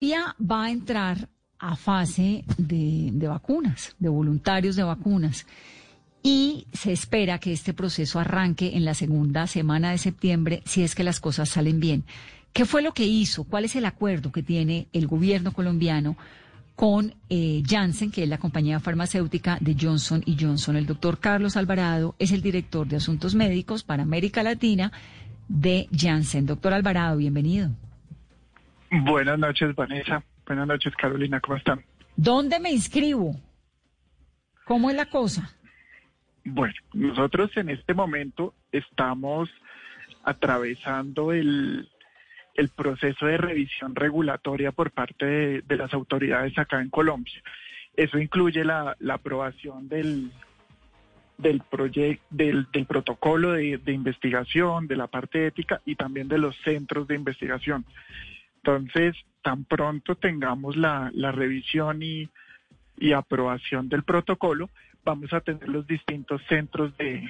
Ya va a entrar a fase de, de, vacunas, de voluntarios de vacunas. Y se espera que este proceso arranque en la segunda semana de septiembre si es que las cosas salen bien. ¿Qué fue lo que hizo? ¿Cuál es el acuerdo que tiene el gobierno colombiano con eh, Janssen, que es la compañía farmacéutica de Johnson y Johnson? El doctor Carlos Alvarado es el director de Asuntos Médicos para América Latina de Janssen. Doctor Alvarado, bienvenido. Buenas noches, Vanessa. Buenas noches, Carolina. ¿Cómo están? ¿Dónde me inscribo? ¿Cómo es la cosa? Bueno, nosotros en este momento estamos atravesando el, el proceso de revisión regulatoria por parte de, las autoridades acá en Colombia. Eso incluye la, aprobación del, del, proyecto, del, protocolo de, investigación, de la parte ética y también de los centros de investigación. Entonces, tan pronto tengamos la, revisión y, aprobación del protocolo, vamos a tener los distintos centros de,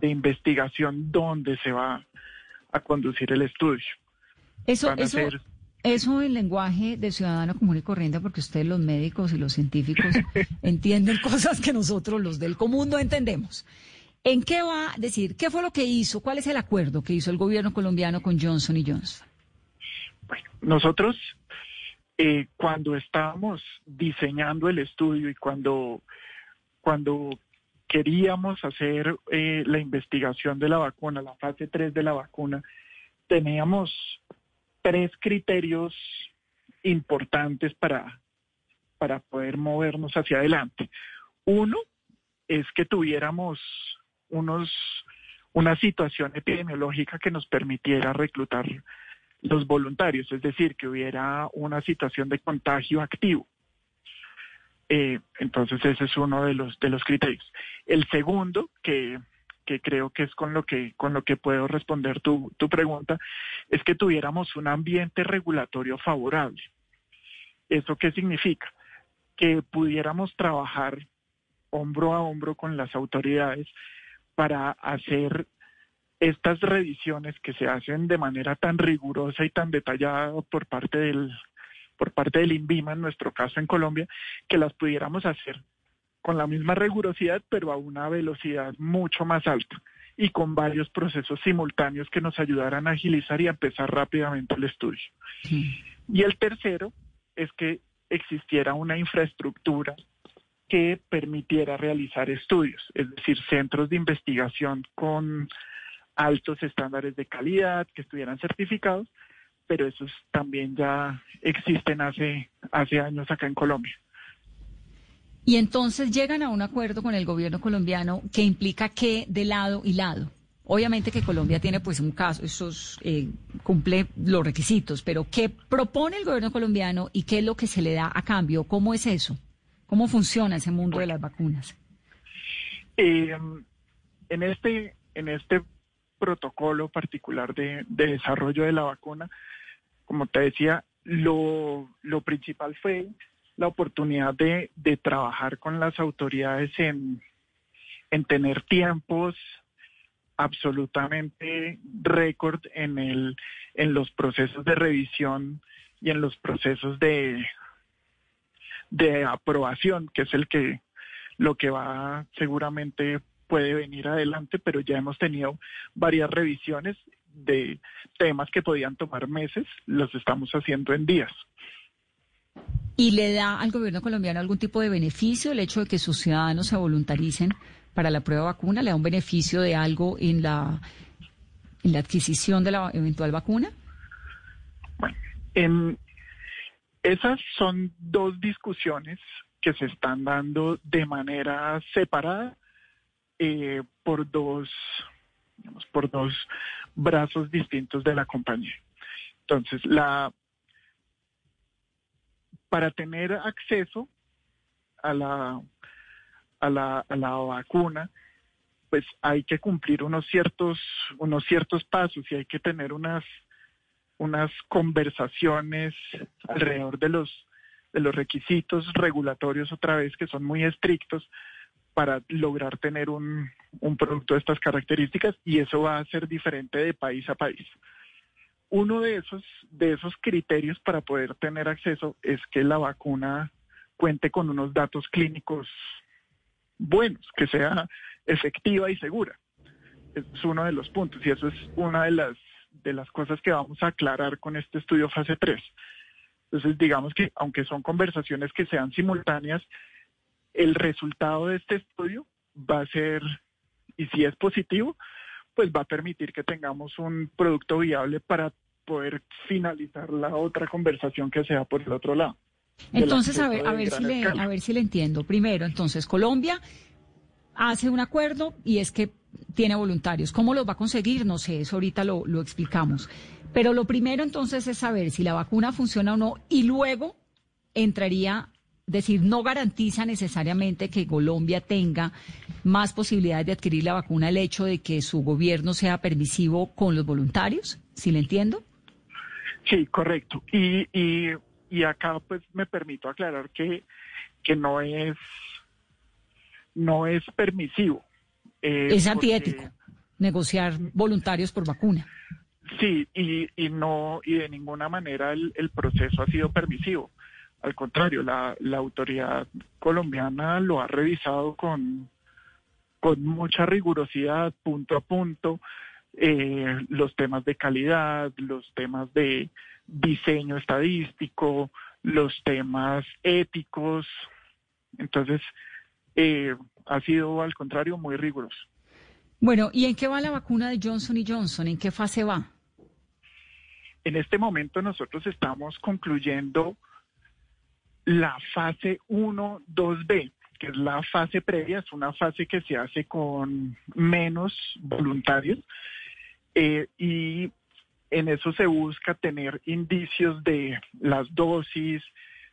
investigación donde se va a conducir el estudio. Eso, eso, eso en lenguaje de ciudadano común y corriente, porque ustedes los médicos y los científicos entienden cosas que nosotros los del común no entendemos. ¿En qué va a decir? ¿Qué fue lo que hizo? ¿Cuál es el acuerdo que hizo el gobierno colombiano con Johnson y Johnson? Bueno, nosotros eh, cuando estábamos diseñando el estudio y cuando, cuando queríamos hacer eh, la investigación de la vacuna, la fase 3 de la vacuna, teníamos tres criterios importantes para, para poder movernos hacia adelante. Uno es que tuviéramos unos, una situación epidemiológica que nos permitiera reclutar los voluntarios, es decir, que hubiera una situación de contagio activo. Eh, entonces ese es uno de los de los criterios. El segundo, que que creo que es con lo que, con lo que puedo responder tu, tu pregunta, es que tuviéramos un ambiente regulatorio favorable. ¿Eso qué significa? Que pudiéramos trabajar hombro a hombro con las autoridades para hacer estas revisiones que se hacen de manera tan rigurosa y tan detallada por parte del por parte del INVIMA en nuestro caso en Colombia que las pudiéramos hacer con la misma rigurosidad, pero a una velocidad mucho más alta y con varios procesos simultáneos que nos ayudaran a agilizar y a empezar rápidamente el estudio. Y el tercero es que existiera una infraestructura que permitiera realizar estudios, es decir, centros de investigación con altos estándares de calidad, que estuvieran certificados, pero esos también ya existen hace, hace años acá en Colombia. Y entonces llegan a un acuerdo con el gobierno colombiano que implica que de lado y lado. Obviamente que Colombia tiene pues un caso, esos eh, cumple los requisitos, pero ¿qué propone el gobierno colombiano y qué es lo que se le da a cambio? ¿Cómo es eso? ¿Cómo funciona ese mundo de las vacunas? Eh, en este en este protocolo particular de, de, desarrollo de la vacuna, como te decía, lo, principal fue la oportunidad de, trabajar con las autoridades en, tener tiempos absolutamente récord en en los procesos de revisión y en los procesos de de aprobación que es el que lo que va seguramente puede venir adelante pero ya hemos tenido varias revisiones de temas que podían tomar meses los estamos haciendo en días ¿Y le da al gobierno colombiano algún tipo de beneficio el hecho de que sus ciudadanos se voluntaricen para la prueba vacuna? ¿Le da un beneficio de algo en la, en la adquisición de la eventual vacuna? Bueno, en, esas son dos discusiones que se están dando de manera separada eh, por dos por dos brazos distintos de la compañía. Entonces, la para tener acceso a la, a la, a la vacuna, pues hay que cumplir unos ciertos, unos ciertos pasos y hay que tener unas, unas conversaciones alrededor de los, de los requisitos regulatorios otra vez que son muy estrictos para lograr tener un, un producto de estas características y eso va a ser diferente de país a país. uno de esos, de esos criterios para poder tener acceso es que la vacuna cuente con unos datos clínicos buenos, que sea efectiva y segura. Es uno de los puntos y eso es una de las, de las cosas que vamos a aclarar con este estudio fase 3. Entonces, digamos que aunque son conversaciones que sean simultáneas, el resultado de este estudio va a ser, y si es positivo, pues va a permitir que tengamos un producto viable para poder finalizar la otra conversación que sea por el otro lado. Entonces, a ver, a ver si le, a ver si le entiendo. Primero, entonces, Colombia hace un acuerdo y es que tiene voluntarios. ¿Cómo los va a conseguir? No sé, eso ahorita lo, lo explicamos. Pero lo primero entonces es saber si la vacuna funciona o no y luego entraría decir, no garantiza necesariamente que Colombia tenga más posibilidades de adquirir la vacuna el hecho de que su gobierno sea permisivo con los voluntarios, si le entiendo. Sí, correcto. Y, y, y acá pues me permito aclarar que, que no es no es permisivo. Eh, es antiético negociar voluntarios por vacuna. Sí, y, y no y de ninguna manera el, el proceso ha sido permisivo. Al contrario, la, la autoridad colombiana lo ha revisado con, con mucha rigurosidad, punto a punto, eh, los temas de calidad, los temas de diseño estadístico, los temas éticos. Entonces, eh, ha sido al contrario muy riguroso. Bueno, ¿y en qué va la vacuna de Johnson y Johnson? ¿En qué fase va? En este momento nosotros estamos concluyendo la fase 1, 2B, que es la fase previa, es una fase que se hace con menos voluntarios eh, y en eso se busca tener indicios de las dosis,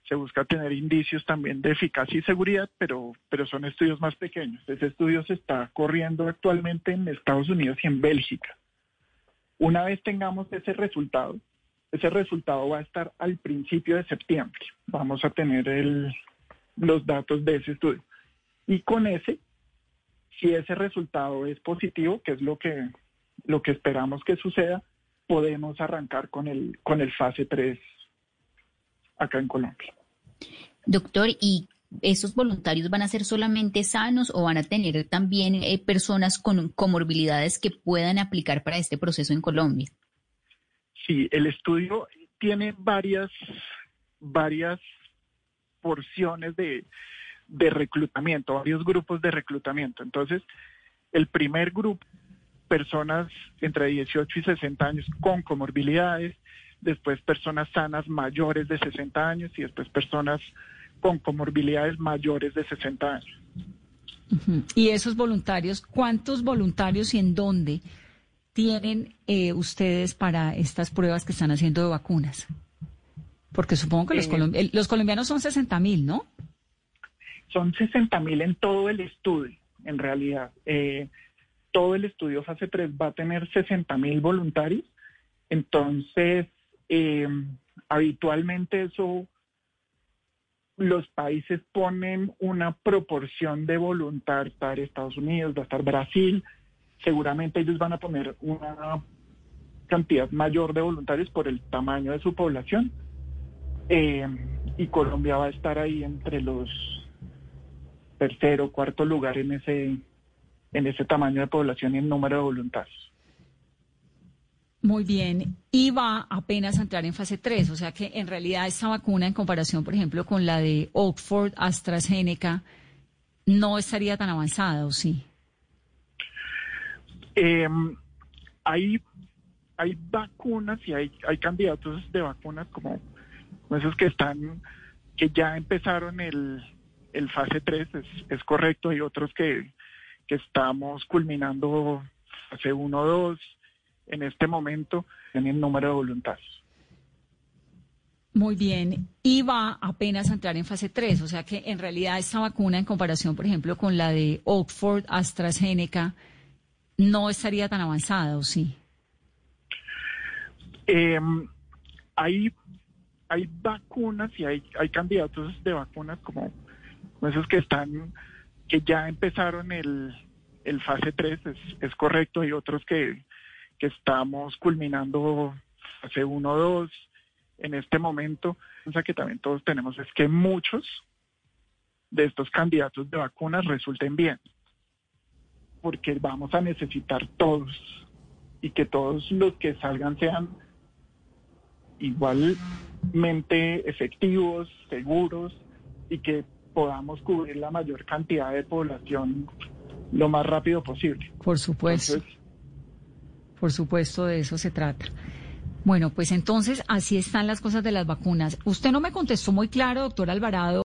se busca tener indicios también de eficacia y seguridad, pero, pero son estudios más pequeños. Ese estudio se está corriendo actualmente en Estados Unidos y en Bélgica. Una vez tengamos ese resultado, ese resultado va a estar al principio de septiembre. Vamos a tener los datos de ese estudio. Y con ese, si ese resultado es positivo, que es lo que, lo que esperamos que suceda, podemos arrancar con el, con el fase 3 acá en Colombia. Doctor, ¿y esos voluntarios van a ser solamente sanos o van a tener también eh, personas con comorbilidades que puedan aplicar para este proceso en Colombia? Sí, el estudio tiene varias, varias porciones de, reclutamiento, varios grupos de reclutamiento. Entonces, el primer grupo, personas entre 18 y 60 años con comorbilidades, después personas sanas mayores de 60 años y después personas con comorbilidades mayores de 60 años. ¿Y esos voluntarios, cuántos voluntarios y en dónde tienen eh, ustedes para estas pruebas que están haciendo de vacunas? Porque supongo que los, eh, los colombianos son 60 mil, ¿no? Son 60 mil en todo el estudio, en realidad. Eh, todo el estudio fase 3 va a tener 60 mil voluntarios. Entonces, habitualmente eso, los países ponen una proporción de voluntarios, va Estados Unidos, va a estar Brasil, seguramente ellos van a poner una cantidad mayor de voluntarios por el tamaño de su población. Eh, y Colombia va a estar ahí entre los tercero, cuarto lugar en ese, en ese tamaño de población y en número de voluntarios. Muy bien, y va apenas a entrar en fase 3, o sea que en realidad esta vacuna en comparación, por ejemplo, con la de Oxford, AstraZeneca, no estaría tan avanzada, ¿o sí? Eh, hay, hay vacunas y hay, hay candidatos de vacunas como, esos que están, que ya empezaron el, el fase 3, es, es correcto, hay otros que, que estamos culminando fase 1 2 en este momento en el número de voluntarios. Muy bien, y va apenas a entrar en fase 3, o sea que en realidad esta vacuna en comparación, por ejemplo, con la de Oxford, AstraZeneca, no estaría tan avanzada, ¿o sí? Em, hay, hay vacunas y hay, hay candidatos de vacunas como, esos que están, que ya empezaron el, el fase 3, es, es correcto, hay otros que, que estamos culminando fase 1 2 en este momento. O que también todos tenemos es que muchos de estos candidatos de vacunas resulten bien, porque vamos a necesitar todos y que todos los que salgan sean igualmente efectivos, seguros y que podamos cubrir la mayor cantidad de población lo más rápido posible. Por supuesto. Por supuesto, de eso se trata. Bueno, pues entonces así están las cosas de las vacunas. Usted no me contestó muy claro, doctor Alvarado.